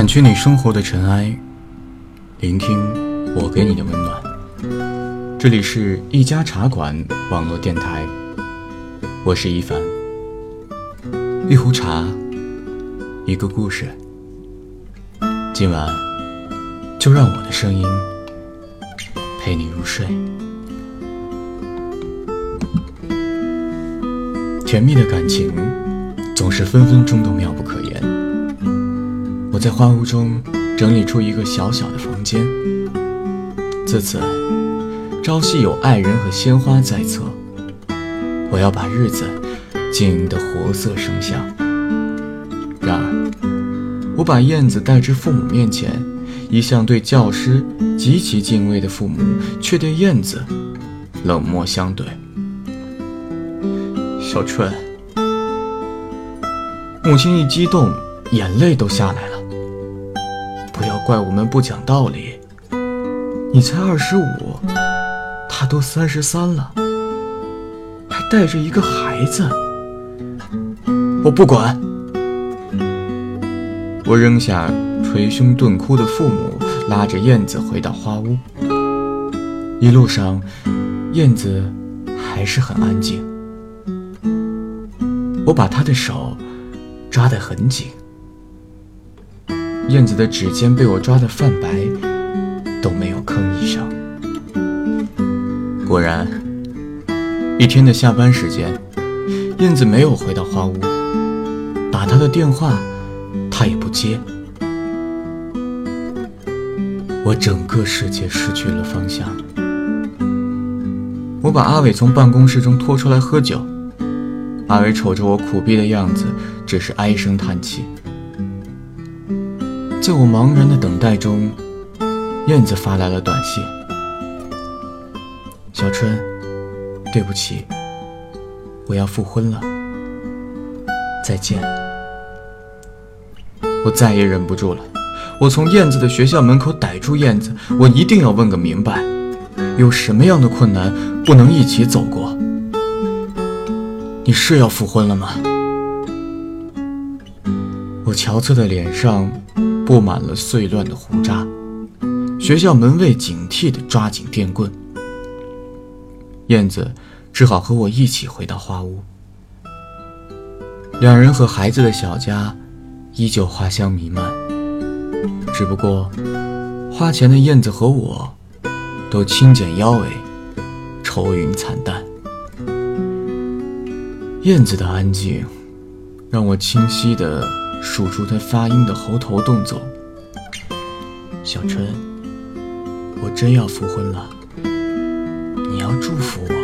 掸去你生活的尘埃，聆听我给你的温暖。这里是一家茶馆网络电台，我是一凡。一壶茶，一个故事。今晚就让我的声音陪你入睡。甜蜜的感情总是分分钟都妙不可言。在花屋中整理出一个小小的房间，自此朝夕有爱人和鲜花在侧。我要把日子经营得活色生香。然而，我把燕子带至父母面前，一向对教师极其敬畏的父母，却对燕子冷漠相对。小春，母亲一激动，眼泪都下来了。怪我们不讲道理。你才二十五，他都三十三了，还带着一个孩子。我不管。我扔下捶胸顿哭的父母，拉着燕子回到花屋。一路上，燕子还是很安静。我把她的手抓得很紧，燕子的指尖被我抓得泛白，都没有吭一声。果然，一天的下班时间，燕子没有回到花屋，打她的电话，她也不接。我整个世界失去了方向。我把阿伟从办公室中拖出来喝酒。阿伟瞅着我苦逼的样子，只是唉声叹气。在我茫然的等待中，燕子发来了短信：“小春，对不起，我要复婚了，再见。”我再也忍不住了，我从燕子的学校门口逮住燕子，我一定要问个明白，有什么样的困难不能一起走过？你是要复婚了吗？我憔悴的脸上布满了碎乱的胡渣，学校门卫警惕地抓紧电棍。燕子只好和我一起回到花屋。两人和孩子的小家依旧花香弥漫，只不过花前的燕子和我都轻剪腰围，愁云惨淡。燕子的安静，让我清晰地数出他发音的喉头动作。小春，我真要复婚了，你要祝福我。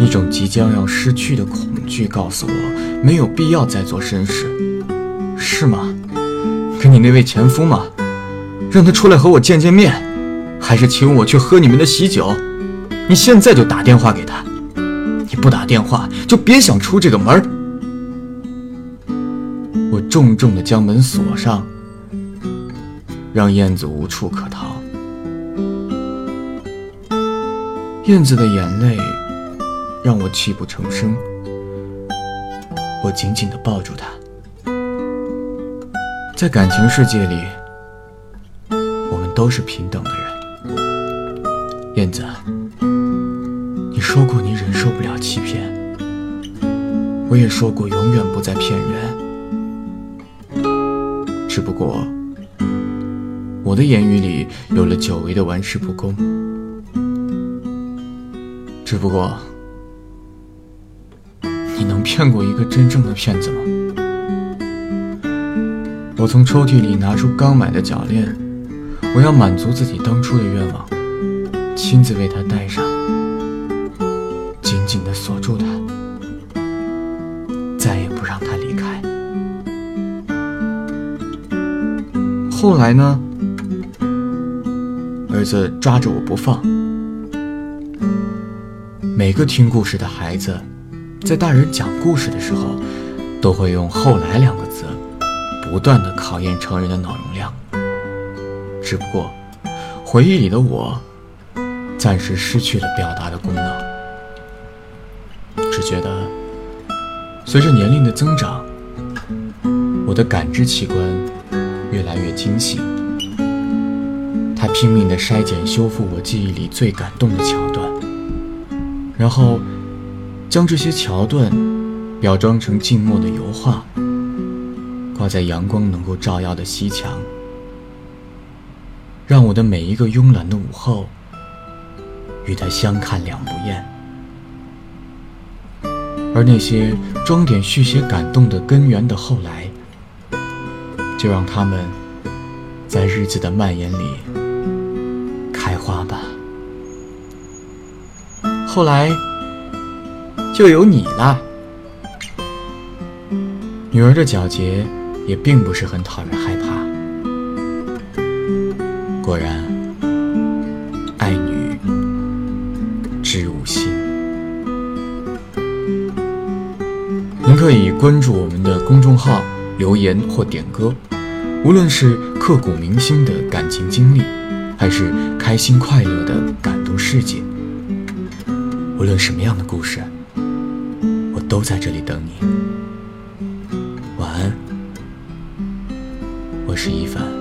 一种即将要失去的恐惧告诉我，没有必要再做绅士，是吗？跟你那位前夫吗？让他出来和我见见面，还是请我去喝你们的喜酒？你现在就打电话给他。你不打电话就别想出这个门我重重的将门锁上，让燕子无处可逃。燕子的眼泪让我泣不成声，我紧紧的抱住她。在感情世界里，我们都是平等的人。燕子。你说过你忍受不了欺骗，我也说过永远不再骗人。只不过，我的言语里有了久违的玩世不恭。只不过，你能骗过一个真正的骗子吗？我从抽屉里拿出刚买的脚链，我要满足自己当初的愿望，亲自为他戴上。后来呢？儿子抓着我不放。每个听故事的孩子，在大人讲故事的时候，都会用“后来”两个字，不断的考验成人的脑容量。只不过，回忆里的我，暂时失去了表达的功能。只觉得，随着年龄的增长，我的感知器官越来越精细。他拼命地筛减、修复我记忆里最感动的桥段，然后将这些桥段裱装成静默的油画，挂在阳光能够照耀的西墙，让我的每一个慵懒的午后与他相看两不厌。而那些装点续写感动的根源的后来。就让他们在日子的蔓延里开花吧。后来就有你啦。女儿的皎洁也并不是很讨人害怕。果然，爱女知吾心。您可以关注我们的公众号。留言或点歌，无论是刻骨铭心的感情经历，还是开心快乐的感动世界，无论什么样的故事，我都在这里等你。晚安，我是一凡。